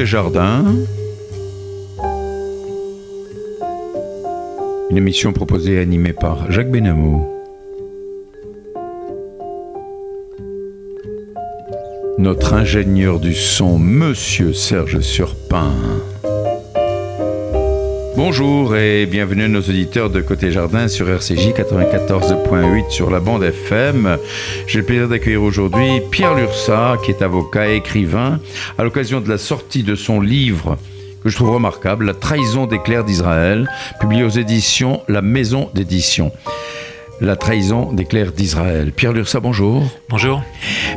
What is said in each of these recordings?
Jardin. Une émission proposée et animée par Jacques Benamou. Notre ingénieur du son, Monsieur Serge Surpin. Bonjour et bienvenue à nos auditeurs de Côté Jardin sur RCJ 94.8 sur la bande FM. J'ai le plaisir d'accueillir aujourd'hui Pierre Lursa, qui est avocat et écrivain, à l'occasion de la sortie de son livre que je trouve remarquable, La trahison des clercs d'Israël, publié aux éditions La Maison d'édition la trahison des clercs d'Israël. Pierre Lursa, bonjour. Bonjour.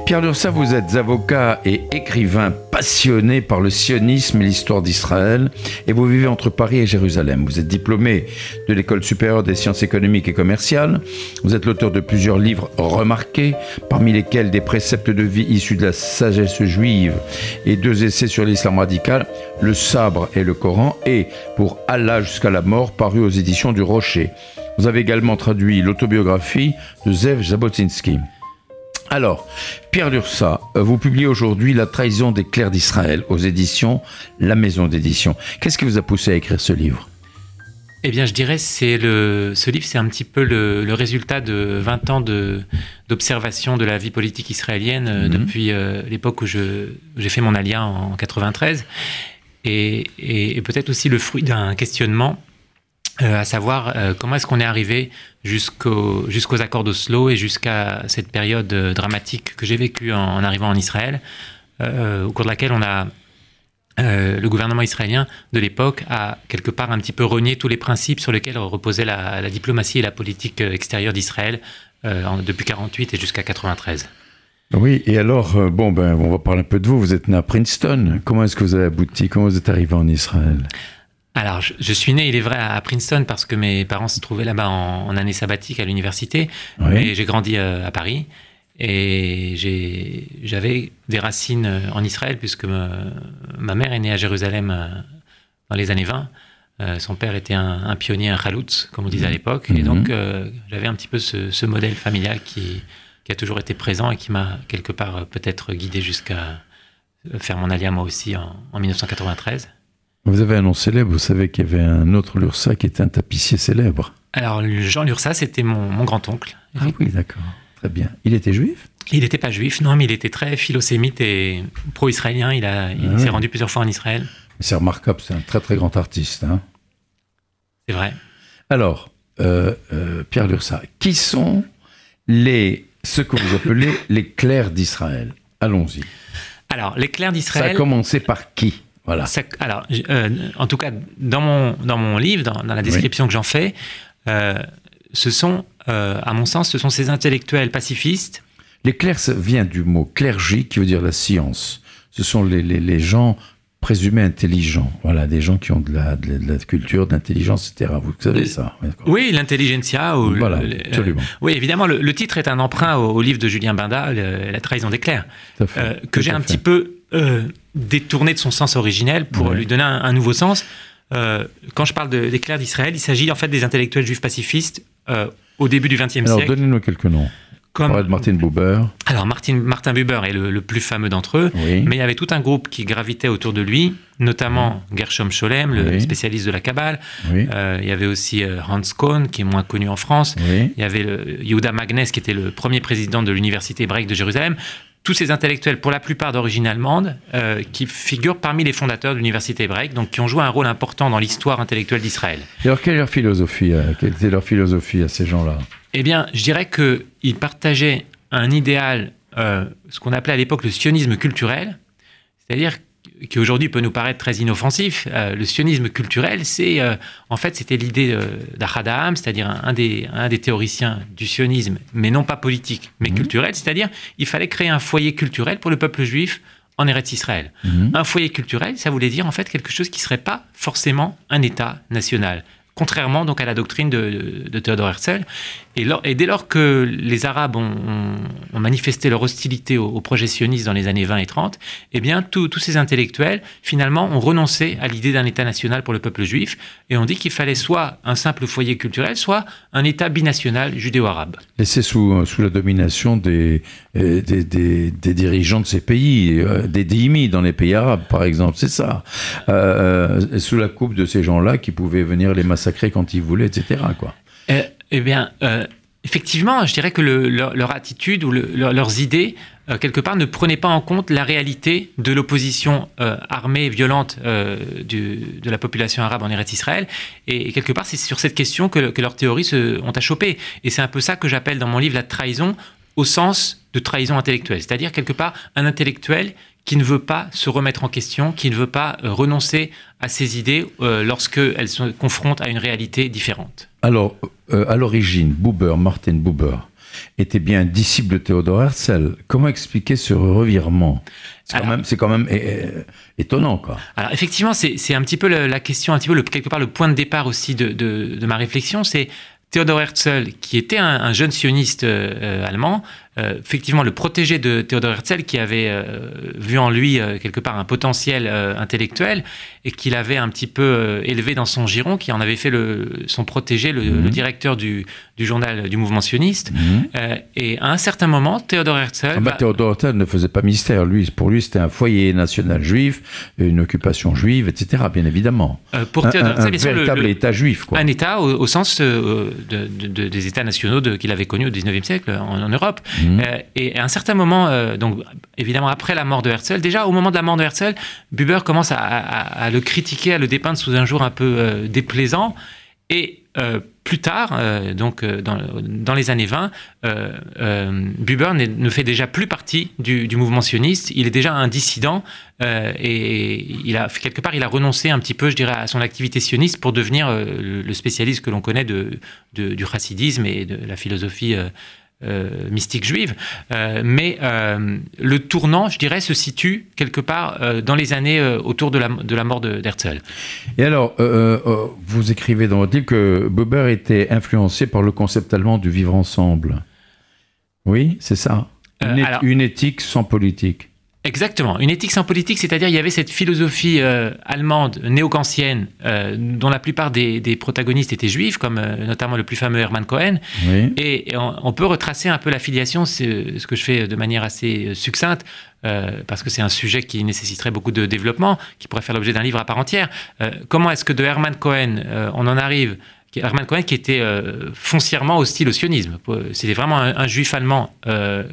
Pierre Lursa, vous êtes avocat et écrivain passionné par le sionisme et l'histoire d'Israël et vous vivez entre Paris et Jérusalem. Vous êtes diplômé de l'École supérieure des sciences économiques et commerciales. Vous êtes l'auteur de plusieurs livres remarqués, parmi lesquels des préceptes de vie issus de la sagesse juive et deux essais sur l'islam radical, Le sabre et le Coran et Pour Allah jusqu'à la mort, paru aux éditions du Rocher. Vous avez également traduit l'autobiographie de Zev Jabotinsky. Alors, Pierre Lursa, vous publiez aujourd'hui La trahison des clercs d'Israël aux éditions La Maison d'édition. Qu'est-ce qui vous a poussé à écrire ce livre? Eh bien, je dirais c'est le ce livre, c'est un petit peu le, résultat de 20 ans d'observation de, la vie politique israélienne euh, mhm. depuis euh, l'époque où j'ai fait mon alia en 93, et, et peut-être aussi le fruit d'un questionnement euh, à savoir euh, comment est-ce qu'on est arrivé jusqu'aux jusqu'aux accords d'Oslo et jusqu'à cette période euh, dramatique que j'ai vécue en, arrivant en Israël, au cours de laquelle on a le gouvernement israélien de l'époque a quelque part un petit peu renié tous les principes sur lesquels reposait la, la diplomatie et la politique extérieure d'Israël depuis 48 et jusqu'à 93. Oui, et alors, bon, ben, on va parler un peu de vous. Vous êtes né à Princeton. Comment est-ce que vous avez abouti? Comment vous êtes arrivé en Israël? Alors, je, suis né, il est vrai, à Princeton parce que mes parents se trouvaient là-bas en, année sabbatique à l'université. Mais j'ai grandi euh, à Paris et j'avais des racines euh, en Israël puisque ma mère est née à Jérusalem euh, dans les années 20. son père était un, pionnier, un chaloutz, comme on disait à mhm. l'époque. Et donc, mhm. j'avais un petit peu ce, modèle familial qui, qui, a toujours été présent et qui m'a quelque part peut-être guidé jusqu'à faire mon alia moi aussi en, en 1993. Vous avez un nom célèbre, vous savez qu'il y avait un autre Lursa qui était un tapissier célèbre. Alors, Jean Lursa, c'était mon, grand-oncle. Ah oui, d'accord. Très bien. Il était juif? Il n'était pas juif, non, mais il était très philosémite et pro-israélien. Il, a, il ah s'est rendu plusieurs fois en Israël. C'est remarquable, c'est un très très grand artiste. Hein. c'est vrai. Alors, euh, euh, Pierre Lursa, qui sont les, ce que vous appelez les clercs d'Israël? Allons-y. Alors, les clercs d'Israël. Ça a commencé par qui? Voilà. alors, euh, en tout cas, dans mon, dans mon livre, dans, la description que j'en fais, euh, ce sont, euh, à mon sens, ce sont ces intellectuels pacifistes. Ça vient du mot clergie, qui veut dire la science. Ce sont les, les, les gens présumés intelligents. Voilà, des gens qui ont de la, de la, culture, d'intelligence, etc. Vous savez ça Oui, l'intelligentsia. Voilà, absolument. oui, évidemment, le, titre est un emprunt au, livre de Julien Binda, La trahison des clercs, que j'ai un petit peu euh, détourné de son sens originel pour lui donner un, nouveau sens. Euh, quand je parle de, des clercs d'Israël, il s'agit en fait des intellectuels juifs pacifistes euh, au début du XXe siècle. Alors, donnez-nous quelques noms. Comme Martin Buber. Alors Martin, Martin Buber est le, plus fameux d'entre eux, mais il y avait tout un groupe qui gravitait autour de lui, notamment Gershom Scholem, le spécialiste de la Kabbale. Euh, il y avait aussi Hans Kohn, qui est moins connu en France. Il y avait Yehuda Magnes, qui était le premier président de l'université hébraïque de Jérusalem tous ces intellectuels, pour la plupart d'origine allemande, euh, qui figurent parmi les fondateurs de l'université hébraïque, donc qui ont joué un rôle important dans l'histoire intellectuelle d'Israël. Et alors, quelle est leur philosophie Quelle était leur philosophie à ces gens-là? Eh bien, je dirais qu'ils partageaient un idéal, euh, ce qu'on appelait à l'époque le sionisme culturel, c'est-à-dire qui aujourd'hui peut nous paraître très inoffensif. Euh, le sionisme culturel, c'est euh, en fait c'était l'idée d'Achadam, c'est-à-dire un, des, un des théoriciens du sionisme, mais non pas politique, mais mmh. culturel, c'est-à-dire il fallait créer un foyer culturel pour le peuple juif en Eretz Israël. Mmh. Un foyer culturel, ça voulait dire en fait quelque chose qui serait pas forcément un État national contrairement donc à la doctrine de, de, Theodor Herzl. Et, dès lors que les Arabes ont, manifesté leur hostilité au, projet sioniste dans les années 20 et 30, eh bien, tous ces intellectuels, finalement, ont renoncé à l'idée d'un État national pour le peuple juif et ont dit qu'il fallait soit un simple foyer culturel, soit un État binational judéo-arabe. Laissé sous, sous la domination des, euh, des, dirigeants de ces pays, euh, des dhimmis dans les pays arabes, par exemple, c'est ça. Euh, sous la coupe de ces gens-là qui pouvaient venir les massacrer quand ils voulaient, etc. Quoi. Eh bien, euh, effectivement, je dirais que leur, attitude ou leurs idées, euh, quelque part, ne prenaient pas en compte la réalité de l'opposition euh, armée et violente de la population arabe en Eretz Israël. Et, quelque part, c'est sur cette question que, leurs théories se, ont achoppé. Et c'est un peu ça que j'appelle dans mon livre la trahison au sens de trahison intellectuelle. C'est-à-dire, quelque part, un intellectuel qui ne veut pas se remettre en question, qui ne veut pas renoncer à ses idées lorsqu'elles se confrontent à une réalité différente. Alors, euh, à l'origine, Buber, Martin Buber, était bien un disciple de Théodore Herzl. Comment expliquer ce revirement? C'est quand, même, quand même étonnant, quoi. Alors effectivement, c'est un petit peu la, question, un petit peu le, quelque part le point de départ aussi de, de ma réflexion. C'est Théodore Herzl, qui était un, jeune sioniste allemand, euh, effectivement le protégé de Théodore Herzl qui avait euh, vu en lui euh, quelque part un potentiel intellectuel et qu'il avait un petit peu élevé dans son giron, qui en avait fait le, son protégé, le, mhm. directeur du, du, journal du mouvement sioniste. Mhm. et à un certain moment, Théodore Herzl... Ah bah, Théodore Herzl ne faisait pas mystère. Lui, pour lui, c'était un foyer national juif, une occupation juive, etc., bien évidemment. pour Théodore Herzl, un, véritable État juif. Quoi. Un État au, sens de, des États nationaux qu'il avait connus au XIXe siècle en, en Europe. Mhm. Euh, et à un certain moment, euh, donc évidemment après la mort de Herzl, déjà au moment de la mort de Herzl, Buber commence à, le critiquer, à le dépeindre sous un jour un peu euh, déplaisant. Et plus tard, donc dans, les années 20, Buber ne fait déjà plus partie du, mouvement sioniste. Il est déjà un dissident et il a quelque part il a renoncé un petit peu, je dirais, à son activité sioniste pour devenir le, spécialiste que l'on connaît du chassidisme et de la philosophie euh, mystique juive. Euh, mais euh, le tournant, je dirais, se situe quelque part dans les années autour de la, de la mort d'Herzl. Et alors, vous écrivez dans votre livre que Buber était influencé par le concept allemand du vivre ensemble. Oui, c'est ça. une éthique sans politique. Exactement. Une éthique sans politique, c'est-à-dire il y avait cette philosophie euh, allemande néo-kantienne euh, dont la plupart des, protagonistes étaient juifs, comme euh, notamment le plus fameux Hermann Cohen. Et, on, peut retracer un peu la filiation, c'est ce que je fais de manière assez succincte, parce que c'est un sujet qui nécessiterait beaucoup de développement, qui pourrait faire l'objet d'un livre à part entière. comment est-ce que de Hermann Cohen, on en arrive Hermann Cohen qui était euh, foncièrement hostile au sionisme. C'était vraiment un, juif allemand euh,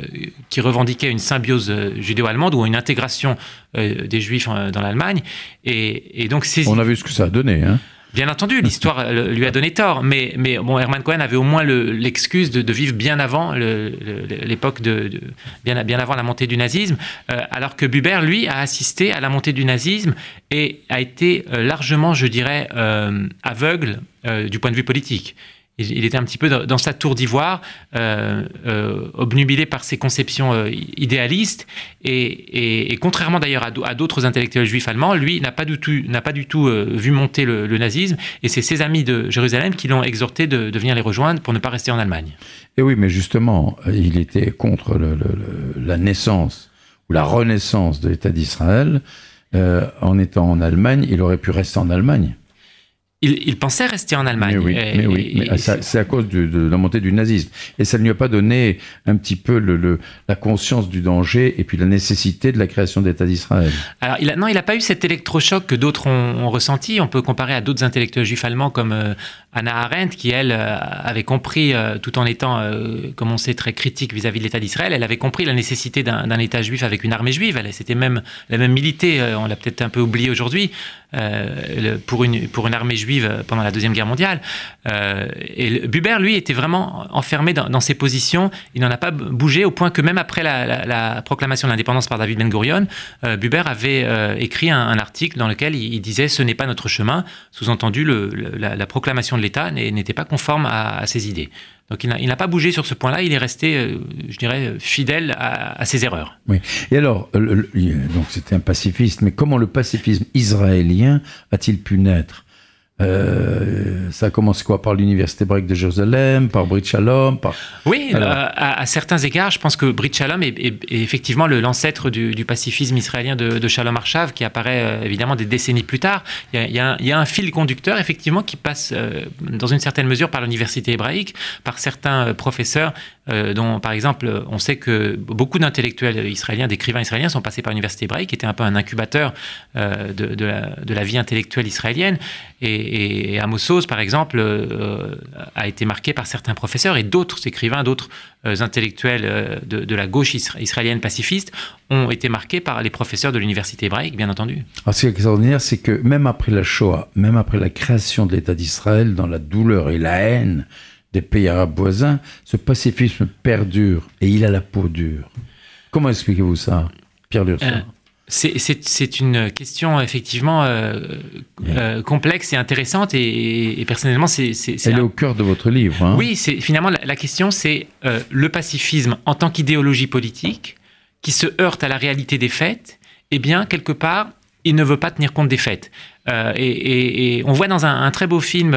qui revendiquait une symbiose euh, judéo-allemande ou une intégration des juifs dans l'Allemagne. Et, donc On a vu ce que ça a donné. Hein Bien entendu, l'histoire lui a donné tort, mais, mais bon, Hermann Cohen avait au moins l'excuse de, vivre bien avant l'époque de, bien, avant la montée du nazisme, alors que Buber, lui, a assisté à la montée du nazisme et a été largement, je dirais, aveugle euh, du point de vue politique. Il, était un petit peu dans, sa tour d'ivoire, euh, euh, obnubilé par ses conceptions idéalistes, et, contrairement d'ailleurs à d'autres intellectuels juifs allemands, lui n'a pas du tout, n'a pas du tout vu monter le, nazisme, et c'est ses amis de Jérusalem qui l'ont exhorté de, venir les rejoindre pour ne pas rester en Allemagne. Et oui, mais justement, il était contre la naissance ou la renaissance de l'État d'Israël. en étant en Allemagne, il aurait pu rester en Allemagne il, pensait rester en Allemagne. Mais oui, c'est à cause de, la montée du nazisme. Et ça ne lui a pas donné un petit peu le, la conscience du danger et puis la nécessité de la création d'État d'Israël. Alors, il non, il n'a pas eu cet électrochoc que d'autres ont, ressenti. On peut comparer à d'autres intellectuels juifs allemands comme euh, Anna Arendt, qui, elle, euh, avait compris, euh, tout en étant, comme on sait, très critique vis-à-vis de l'État d'Israël, elle avait compris la nécessité d'un État juif avec une armée juive. Elle s'était même, la même milité, on l'a peut-être un peu oublié aujourd'hui, pour, une, pour une armée juive pendant la Deuxième Guerre mondiale. Euh, et Buber, lui, était vraiment enfermé dans, ses positions. Il n'en a pas bougé au point que même après la, proclamation de l'indépendance par David Ben Gurion, euh, Buber avait euh, écrit un, article dans lequel il, disait ce n'est pas notre chemin. Sous-entendu, la, proclamation de l'État n'était pas conforme à, ses idées. Donc il n'a pas bougé sur ce point-là, il est resté, je dirais, fidèle à, ses erreurs. Oui. Et alors, donc c'était un pacifiste, mais comment le pacifisme israélien a-t-il pu naître? Euh, ça commence quoi? Par l'université hébraïque de Jérusalem, par Brit Shalom par... Oui, euh, à, certains égards, je pense que Brit Shalom est, effectivement l'ancêtre du, pacifisme israélien de, Shalom Arshav, qui apparaît euh, évidemment des décennies plus tard. Il y, a, un, fil conducteur, effectivement, qui passe dans une certaine mesure par l'université hébraïque, par certains professeurs, dont par exemple, on sait que beaucoup d'intellectuels israéliens, d'écrivains israéliens sont passés par l'université hébraïque, qui était un peu un incubateur de, la, de la vie intellectuelle israélienne. Et, et, Amos par exemple, euh, a été marqué par certains professeurs et d'autres écrivains, d'autres euh, intellectuels euh, de, la gauche israélienne pacifiste ont été marqués par les professeurs de l'université hébraïque, bien entendu. Alors, ce qui est extraordinaire, c'est que même après la Shoah, même après la création de l'État d'Israël, dans la douleur et la haine des pays arabes voisins, ce pacifisme perdure et il a la peau dure. Comment expliquez-vous ça, Pierre Lursa c'est une question effectivement euh, euh, complexe et intéressante et, personnellement c'est... Elle est au cœur de votre livre. Hein. Oui, finalement la, question c'est euh, le pacifisme en tant qu'idéologie politique qui se heurte à la réalité des faits, et eh bien quelque part il ne veut pas tenir compte des faits. Et, on voit dans un, très beau film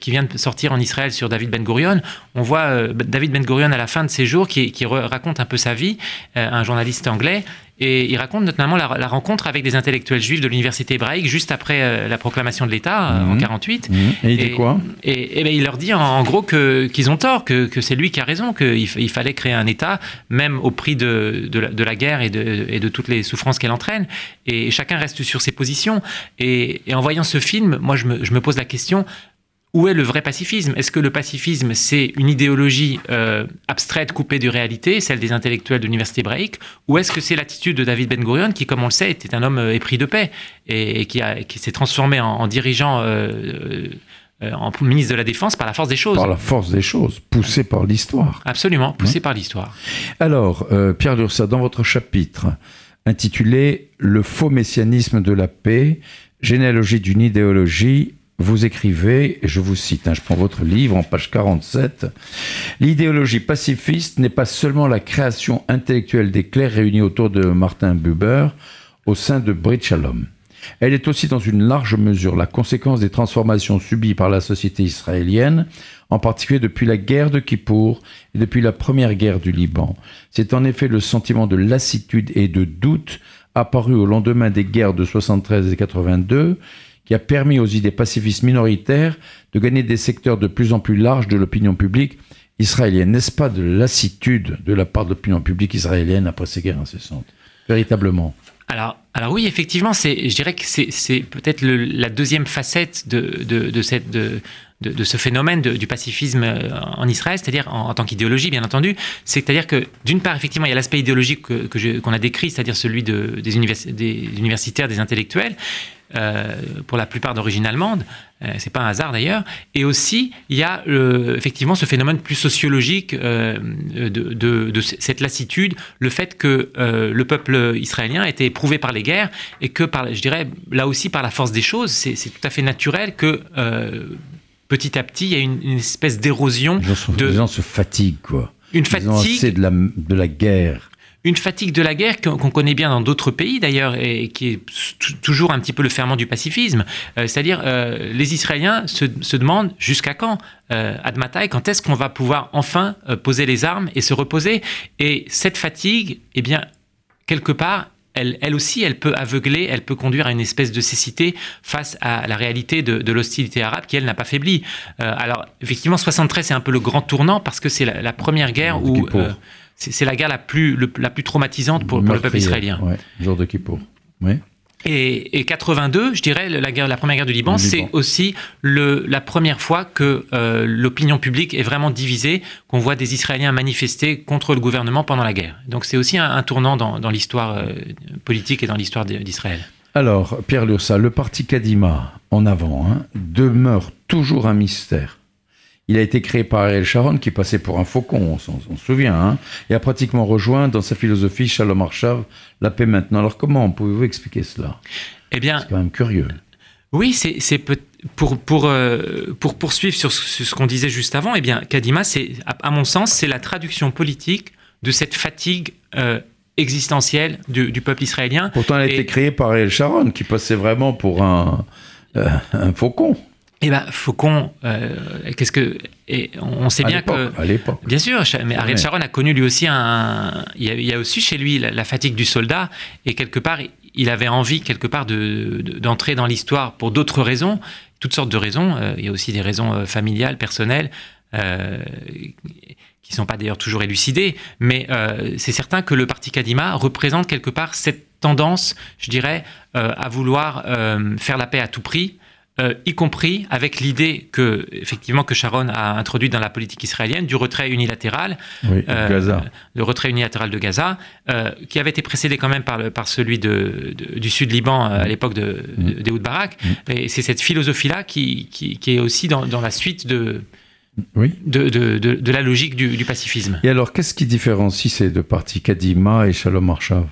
qui vient de sortir en Israël sur David Ben Gurion, on voit David Ben Gurion à la fin de ses jours qui raconte un peu sa vie, un journaliste anglais, et il raconte notamment la, rencontre avec des intellectuels juifs de l'université hébraïque juste après euh, la proclamation de l'État euh, en 48. Mhm. Mhm. Et il dit quoi et, ben, il leur dit en, gros que, qu'ils ont tort, que, que c'est lui qui a raison, qu'il il fallait créer un État, même au prix de, de, la, guerre et de, et de toutes les souffrances qu'elle entraîne. Et chacun reste sur ses positions. Et, en voyant ce film, moi je me, je me pose la question, où est le vrai pacifisme? Est-ce que le pacifisme, c'est une idéologie euh, abstraite, coupée de réalité, celle des intellectuels de l'université hébraïque? Ou est-ce que c'est l'attitude de David Ben Gurion, qui, comme on le sait, était un homme euh, épris de paix et, qui, qui s'est transformé en, dirigeant, euh, en ministre de la Défense par la force des choses? Par la force des choses, poussé par l'histoire. Absolument, poussé par l'histoire. Alors, Pierre Lursa, dans votre chapitre intitulé Le faux messianisme de la paix, généalogie d'une idéologie vous écrivez, je vous cite, hein, je prends votre livre en page 47, L'idéologie pacifiste n'est pas seulement la création intellectuelle des clercs réunis autour de Martin Buber au sein de Brit Shalom. Elle est aussi dans une large mesure la conséquence des transformations subies par la société israélienne, en particulier depuis la guerre de Kippour et depuis la première guerre du Liban. C'est en effet le sentiment de lassitude et de doute apparu au lendemain des guerres de 73 et 82 qui a permis aux idées pacifistes minoritaires de gagner des secteurs de plus en plus larges de l'opinion publique israélienne. N'est-ce pas de lassitude de la part de l'opinion publique israélienne après ces guerres incessantes Véritablement? Alors, alors oui, effectivement, je dirais que c'est peut-être la deuxième facette de, de, cette, de, de, ce phénomène du pacifisme euh, en Israël, c'est-à-dire en, tant qu'idéologie, bien entendu. C'est-à-dire que, d'une part, effectivement, il y a l'aspect idéologique qu'on que a décrit, c'est-à-dire celui des, des, universitaires, des intellectuels, euh, pour la plupart d'origine allemande, euh, c'est pas un hasard d'ailleurs. Et aussi, il y a euh, effectivement ce phénomène plus sociologique de, cette lassitude, le fait que le peuple israélien a été éprouvé par les guerres et que, par, je dirais, là aussi par la force des choses, c'est tout à fait naturel que petit à petit, il y a une, espèce d'érosion. Les, gens se fatiguent, quoi. Une fatigue. C'est de la, de la guerre une fatigue de la guerre qu'on connaît bien dans d'autres pays d'ailleurs et qui est toujours un petit peu le ferment du pacifisme. Euh, c'est-à-dire euh, les Israéliens se, demandent jusqu'à quand, euh, Admatai, quand est-ce qu'on va pouvoir enfin euh, poser les armes et se reposer? Et cette fatigue, eh bien, quelque part, elle, elle, aussi, elle peut aveugler, elle peut conduire à une espèce de cécité face à la réalité de, l'hostilité arabe qui, elle, n'a pas faibli. alors, effectivement, 73, c'est un peu le grand tournant parce que c'est la, première guerre où c'est la guerre la plus, la plus traumatisante pour, le peuple israélien. Ouais, jour de Kippour. Oui. Et, 82, je dirais, la, guerre, la première guerre du Liban, c'est aussi le, la première fois que euh, l'opinion publique est vraiment divisée, qu'on voit des Israéliens manifester contre le gouvernement pendant la guerre. Donc c'est aussi un, tournant dans, l'histoire euh, politique et dans l'histoire d'Israël. Alors, Pierre Lursa, le parti Kadima, en avant, hein, demeure toujours un mystère. Il a été créé par Ariel Sharon, qui passait pour un faucon, on s'en souvient, hein, et a pratiquement rejoint dans sa philosophie Shalom Arshav, la paix maintenant. Alors comment pouvez-vous expliquer cela? Eh bien, c'est quand même curieux. Oui, c'est pour, pour, euh, pour poursuivre sur ce, qu'on disait juste avant, eh bien, Kadima, c'est, à, mon sens, c'est la traduction politique de cette fatigue euh, existentielle du, peuple israélien. Pourtant, elle a été créée par Ariel Sharon, qui passait vraiment pour un un faucon. Eh ben, Faucon, qu'est-ce que et on sait bien que à l'époque, bien sûr, mais Ariel Sharon a connu lui aussi un, il y a, aussi chez lui la, fatigue du soldat et quelque part il avait envie quelque part d'entrer dans l'histoire pour d'autres raisons, toutes sortes de raisons. il y a aussi des raisons familiales, personnelles. Euh, qui ne sont pas d'ailleurs toujours élucidés, mais euh, c'est certain que le parti Kadima représente quelque part cette tendance, je dirais, euh, à vouloir faire la paix à tout prix, y compris avec l'idée que, effectivement, que Sharon a introduit dans la politique israélienne du retrait unilatéral, oui, Gaza. le retrait unilatéral de Gaza, qui avait été précédé quand même par, le, par celui de, du Sud Liban à l'époque de, mm. Barak. Mm. Et c'est cette philosophie-là qui, qui, qui, est aussi dans, dans la suite de, oui. de, de, de, la logique du, du, pacifisme. Et alors, qu'est-ce qui différencie ces deux partis, Kadima et Shalom Arshav?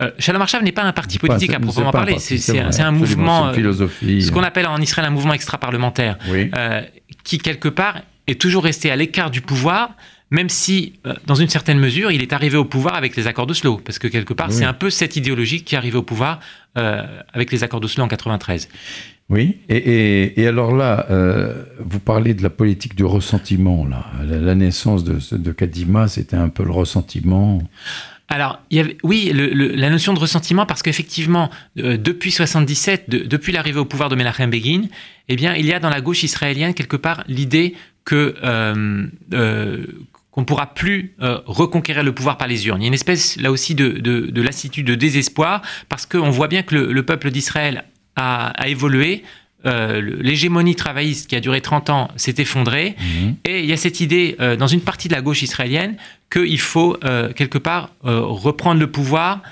Euh, Shalom Arshav n'est pas un parti politique à proprement parler, c'est un, un, mouvement, euh, philosophie. ce qu'on appelle en Israël un mouvement extra-parlementaire, oui. euh, qui quelque part est toujours resté à l'écart du pouvoir, même si, euh, dans une certaine mesure, il est arrivé au pouvoir avec les accords d'Oslo, parce que quelque part, c'est un peu cette idéologie qui est arrivée au pouvoir euh, avec les accords d'Oslo en 93. Oui, et, et, alors là, euh, vous parlez de la politique du ressentiment, là. La, naissance de, de Kadima, c'était un peu le ressentiment. Alors, il y oui, la notion de ressentiment, parce qu'effectivement, euh, depuis 77, de, depuis l'arrivée au pouvoir de Menachem Begin, eh bien, il y a dans la gauche israélienne quelque part l'idée que euh, euh, qu'on ne pourra plus reconquérir le pouvoir par les urnes. Il y a une espèce là aussi de, de, de lassitude, de désespoir, parce qu'on voit bien que le peuple d'Israël a, évolué. Euh, l'hégémonie travailliste qui a duré 30 ans s'est effondrée. Mhm. Et il y a cette idée euh, dans une partie de la gauche israélienne qu'il faut euh, quelque part reprendre le pouvoir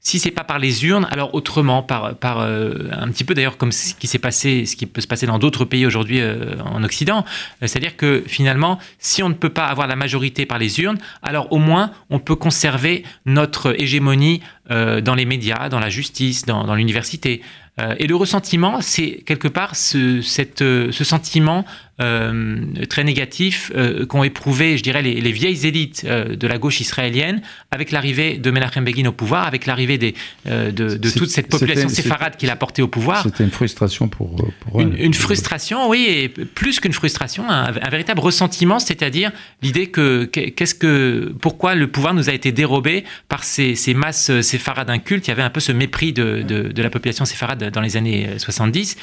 si c'est pas par les urnes, alors autrement, par, par un petit peu d'ailleurs comme ce qui s'est passé, ce qui peut se passer dans d'autres pays aujourd'hui en Occident. C'est-à-dire que finalement, si on ne peut pas avoir la majorité par les urnes, alors au moins on peut conserver notre hégémonie dans les médias, dans la justice, dans, dans l'université. Euh, et le ressentiment, c'est quelque part ce, cette, euh, ce sentiment euh, très négatif euh, qu'ont éprouvé, je dirais, les, les vieilles élites euh, de la gauche israélienne avec l'arrivée de Menachem Begin au pouvoir, avec l'arrivée des, de, de toute cette population séfarade qu'il a portée au pouvoir. C'était une frustration pour, pour une, une, frustration, oui, et plus qu'une frustration, un, un, véritable ressentiment, c'est-à-dire l'idée que qu'est-ce que pourquoi le pouvoir nous a été dérobé par ces, ces masses séfarades incultes. Il y avait un peu ce mépris de, de, de la population séfarade dans les années 70,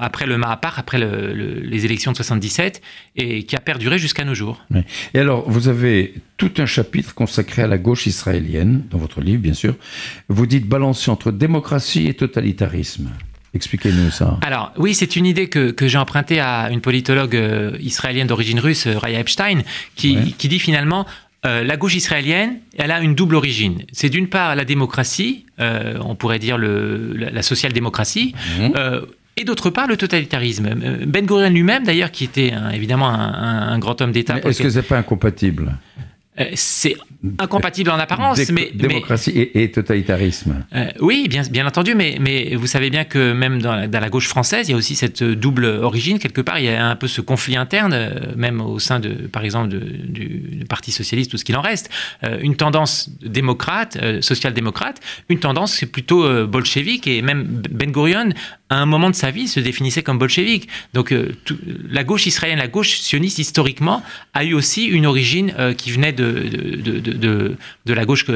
après le Mahapar, après le, le, les élections 77 et qui a perduré jusqu'à nos jours. Et alors, vous avez tout un chapitre consacré à la gauche israélienne, dans votre livre, bien sûr. Vous dites balancer entre démocratie et totalitarisme. Expliquez-nous ça. Alors, oui, c'est une idée que, que j'ai empruntée à une politologue euh, israélienne d'origine russe, euh, Raya Epstein, qui, ouais. qui dit finalement euh, la gauche israélienne, elle a une double origine. C'est d'une part la démocratie, euh, on pourrait dire le, la, la social-démocratie, mmh. euh, et d'autre part le totalitarisme. Euh, Ben Gurion lui-même, d'ailleurs, qui était un, évidemment un, un, grand homme d'État. Est-ce que c'est pas incompatible? C'est incompatible en apparence, Dé mais démocratie mais, et, et, totalitarisme. Euh, oui, bien, bien entendu, mais, mais vous savez bien que même dans la, dans la, gauche française, il y a aussi cette double origine quelque part. Il y a un peu ce conflit interne, euh, même au sein de, par exemple, de, du, du, Parti socialiste ou ce qu'il en reste. Euh, une tendance démocrate, euh, social-démocrate, une tendance c'est plutôt euh, bolchevique et même Ben Gurion à un moment de sa vie se définissait comme bolchevique. Donc tout, la gauche israélienne, la gauche sioniste historiquement a eu aussi une origine qui venait de de, de, de, de, la gauche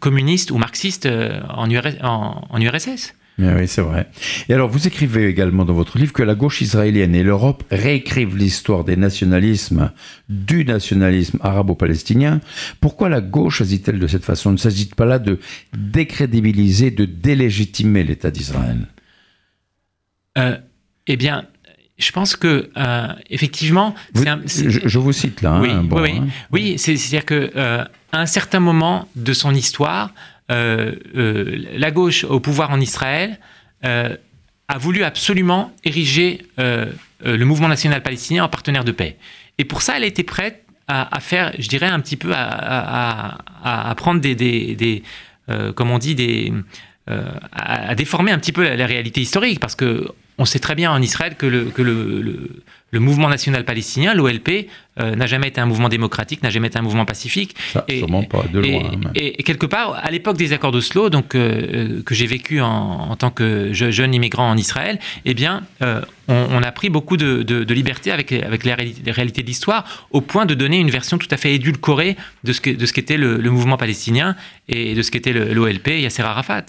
communiste ou marxiste en, URS, en, en URSS. Oui, c'est vrai. Et alors, vous écrivez également dans votre livre que la gauche israélienne et l'Europe réécrivent l'histoire des nationalismes, du nationalisme arabo-palestinien. Pourquoi la gauche agit-elle de cette façon? Ne s'agit pas là de décrédibiliser, de délégitimer l'État d'Israël euh, Eh bien, je pense que euh, effectivement, vous, un, je, je, vous cite là. Oui, hein, bon, oui, hein. oui c'est-à-dire que euh, à un certain moment de son histoire, euh, euh, la gauche au pouvoir en Israël a voulu absolument ériger le mouvement national palestinien en partenaire de paix. Et pour ça, elle était prête à, à faire, je dirais, un petit peu à, à, à prendre des, des, des comme on dit, des à, déformer un petit peu la, la réalité historique, parce que on sait très bien en Israël que le, que le, le, mouvement national palestinien, l'OLP, euh, n'a jamais été un mouvement démocratique, n'a jamais été un mouvement pacifique. et, pas de loin. Et, quelque part, à l'époque des accords d'Oslo, donc euh, que j'ai vécu en, en, tant que jeune immigrant en Israël, eh bien, on, on, a pris beaucoup de, de, liberté avec, avec les, réalités de l'histoire, au point de donner une version tout à fait édulcorée de ce qu'était le, le, mouvement palestinien et de ce qu'était l'OLP, Yasser Arafat.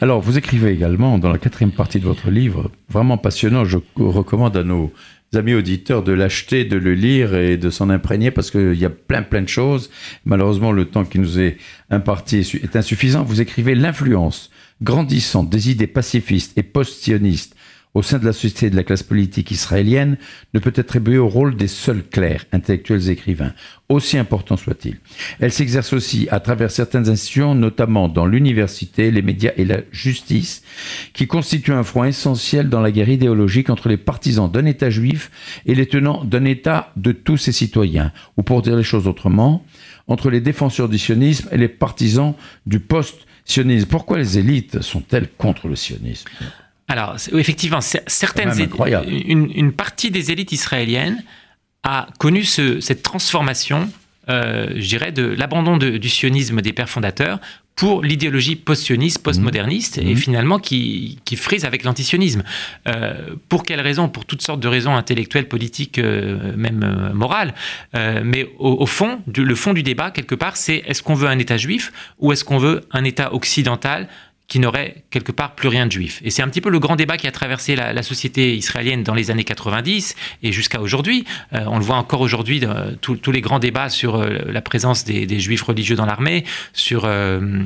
Alors, vous écrivez également dans la quatrième partie de votre livre, vraiment passionnant, je recommande à nos amis auditeurs de l'acheter, de le lire et de s'en imprégner parce qu'il y a plein plein de choses. Malheureusement, le temps qui nous est imparti est insuffisant. Vous écrivez l'influence grandissante des idées pacifistes et post-sionistes au sein de la société de la classe politique israélienne ne peut être au rôle des seuls clercs, intellectuels écrivains, aussi important soit-il. Elle s'exerce aussi à travers certaines institutions, notamment dans l'université, les médias et la justice, qui constituent un front essentiel dans la guerre idéologique entre les partisans d'un État juif et les tenants d'un État de tous ses citoyens, ou pour dire les choses autrement, entre les défenseurs du sionisme et les partisans du post-sionisme. Pourquoi les élites sont-elles contre le sionisme? Alors, effectivement, certaines une, une, partie des élites israéliennes a connu cette transformation, euh, je dirais, de l'abandon du sionisme des pères fondateurs pour l'idéologie post-sioniste, post-moderniste, et mmh. finalement qui, frise avec l'antisionisme. Euh, pour quelles raisons? Pour toutes sortes de raisons intellectuelles, politiques, euh, même morales. mais au, au, fond, le fond du débat, quelque part, c'est est-ce qu'on veut un État juif ou est-ce qu'on veut un État occidental qui n'aurait quelque part plus rien de juif. Et c'est un petit peu le grand débat qui a traversé la, société israélienne dans les années 90 et jusqu'à aujourd'hui. Euh, on le voit encore aujourd'hui, tous les grands débats sur euh, la présence des, juifs religieux dans l'armée, sur... Euh,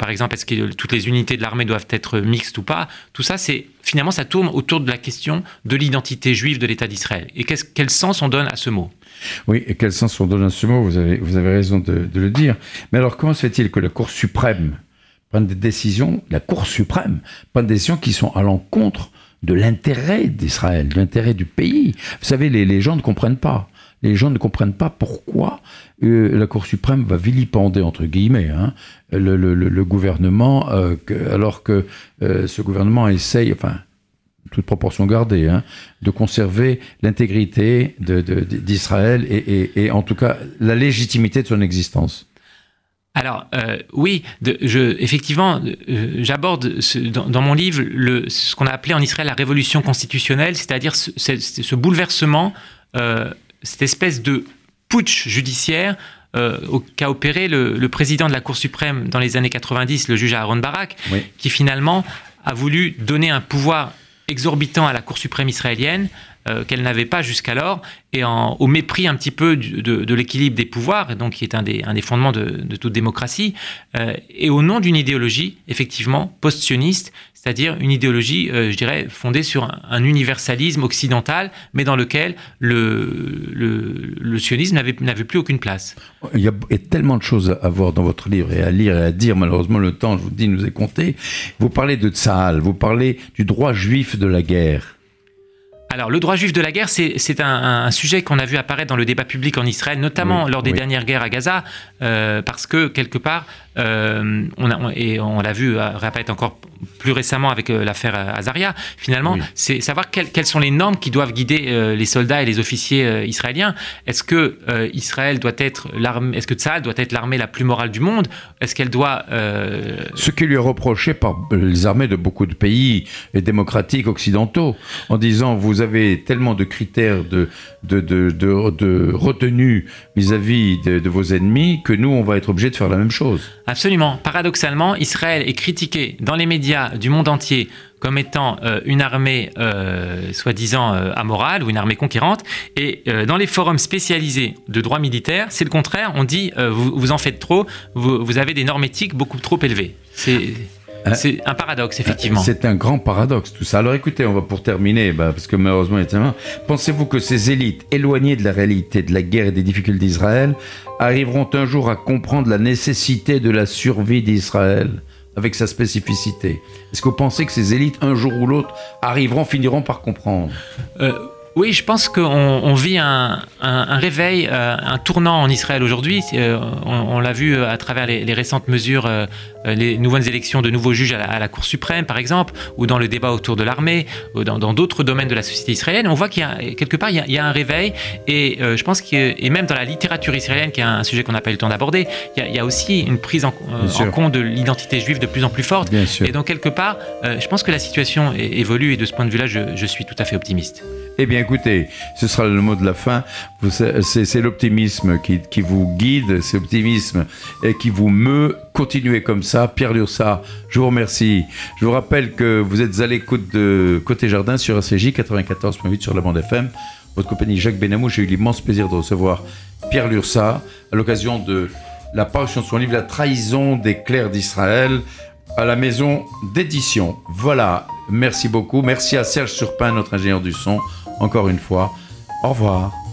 par exemple, est-ce que toutes les unités de l'armée doivent être mixtes ou pas Tout ça, c'est finalement, ça tourne autour de la question de l'identité juive de l'État d'Israël. Et quel sens on donne à ce mot? Oui, et quel sens on donne à ce mot? Vous avez, vous avez raison de le dire. Mais alors, comment se fait-il que la Cour suprême prendre des décisions, la Cour suprême prend des décisions qui sont à l'encontre de l'intérêt d'Israël, de l'intérêt du pays. Vous savez, les, gens ne comprennent pas. Les gens ne comprennent pas pourquoi euh, la Cour suprême va vilipender, entre guillemets, hein, le, gouvernement, euh, alors que euh, ce gouvernement essaye, enfin, toute proportion gardée, hein, de conserver l'intégrité d'Israël et, en tout cas la légitimité de son existence. Alors euh, oui, je, effectivement, euh, j'aborde dans, mon livre le, ce qu'on a appelé en Israël la révolution constitutionnelle, c'est-à-dire ce, bouleversement, euh, cette espèce de putsch judiciaire qu'a opéré le, président de la Cour suprême dans les années 90, le juge Aaron Barak, qui finalement a voulu donner un pouvoir exorbitant à la Cour suprême israélienne euh, qu'elle n'avait pas jusqu'alors, et au mépris un petit peu de, l'équilibre des pouvoirs, et donc qui est un des, fondements de, toute démocratie, euh, et au nom d'une idéologie, effectivement, post-sioniste, c'est-à-dire une idéologie, euh, je dirais, fondée sur un, universalisme occidental, mais dans lequel le, le, sionisme n'avait plus aucune place. Il y a tellement de choses à voir dans votre livre et à lire et à dire. Malheureusement, le temps, je vous dis, nous est compté. Vous parlez de Tsahal, vous parlez du droit juif de la guerre. Alors, le droit juif de la guerre, c'est un, sujet qu'on a vu apparaître dans le débat public en Israël, notamment lors des dernières guerres à Gaza, euh, parce que quelque part, euh, on a, et on l'a vu euh, réapparaître encore plus récemment avec l'affaire Azaria, finalement, c'est savoir quelles, sont les normes qui doivent guider les soldats et les officiers israéliens. Est-ce que Israël doit être l'armée, est-ce que doit être l'armée la plus morale du monde? Est-ce qu'elle doit Ce qui lui est reproché par les armées de beaucoup de pays démocratiques occidentaux, en disant vous avez tellement de critères de de, de, de, retenue vis-à-vis de, de vos ennemis que nous on va être obligé de faire la même chose. Absolument. Paradoxalement, Israël est critiqué dans les médias du monde entier comme étant euh, une armée euh, soi-disant euh, amorale ou une armée conquérante. Et dans les forums spécialisés de droit militaire, c'est le contraire. On dit vous, vous, en faites trop, vous, vous, avez des normes éthiques beaucoup trop élevées. C'est c'est un paradoxe, effectivement. C'est un grand paradoxe, tout ça. Alors écoutez, on va pour terminer, bah, parce que malheureusement, pensez-vous que ces élites éloignées de la réalité de la guerre et des difficultés d'Israël arriveront un jour à comprendre la nécessité de la survie d'Israël avec sa spécificité? Est-ce que vous pensez que ces élites, un jour ou l'autre, arriveront, finiront par comprendre? Euh, Oui, je pense qu'on vit un, réveil, euh, un tournant en Israël aujourd'hui. Euh, on, l'a vu à travers les, récentes mesures, les nouvelles élections de nouveaux juges à la, Cour suprême, par exemple, ou dans le débat autour de l'armée, ou dans d'autres domaines de la société israélienne. On voit qu'il y a quelque part, il y a, un réveil, et je pense que, et même dans la littérature israélienne, qui est un sujet qu'on n'a pas eu le temps d'aborder, il, y a aussi une prise en, compte de l'identité juive de plus en plus forte. Et donc quelque part, je pense que la situation évolue, et de ce point de vue-là, je suis tout à fait optimiste. Eh bien, écoutez, ce sera le mot de la fin. C'est l'optimisme qui, vous guide, c'est l'optimisme qui vous meut. Continuez comme ça. Pierre Lursa, je vous remercie. Je vous rappelle que vous êtes à l'écoute de Côté Jardin sur ACJ 94.8 sur la bande FM. Votre compagnie Jacques Benamou, j'ai eu l'immense plaisir de recevoir Pierre Lursa à l'occasion de la parution de son livre La trahison des clercs d'Israël à la maison d'édition. Voilà, merci beaucoup. Merci à Serge Surpin, notre ingénieur du son encore une fois. Au revoir.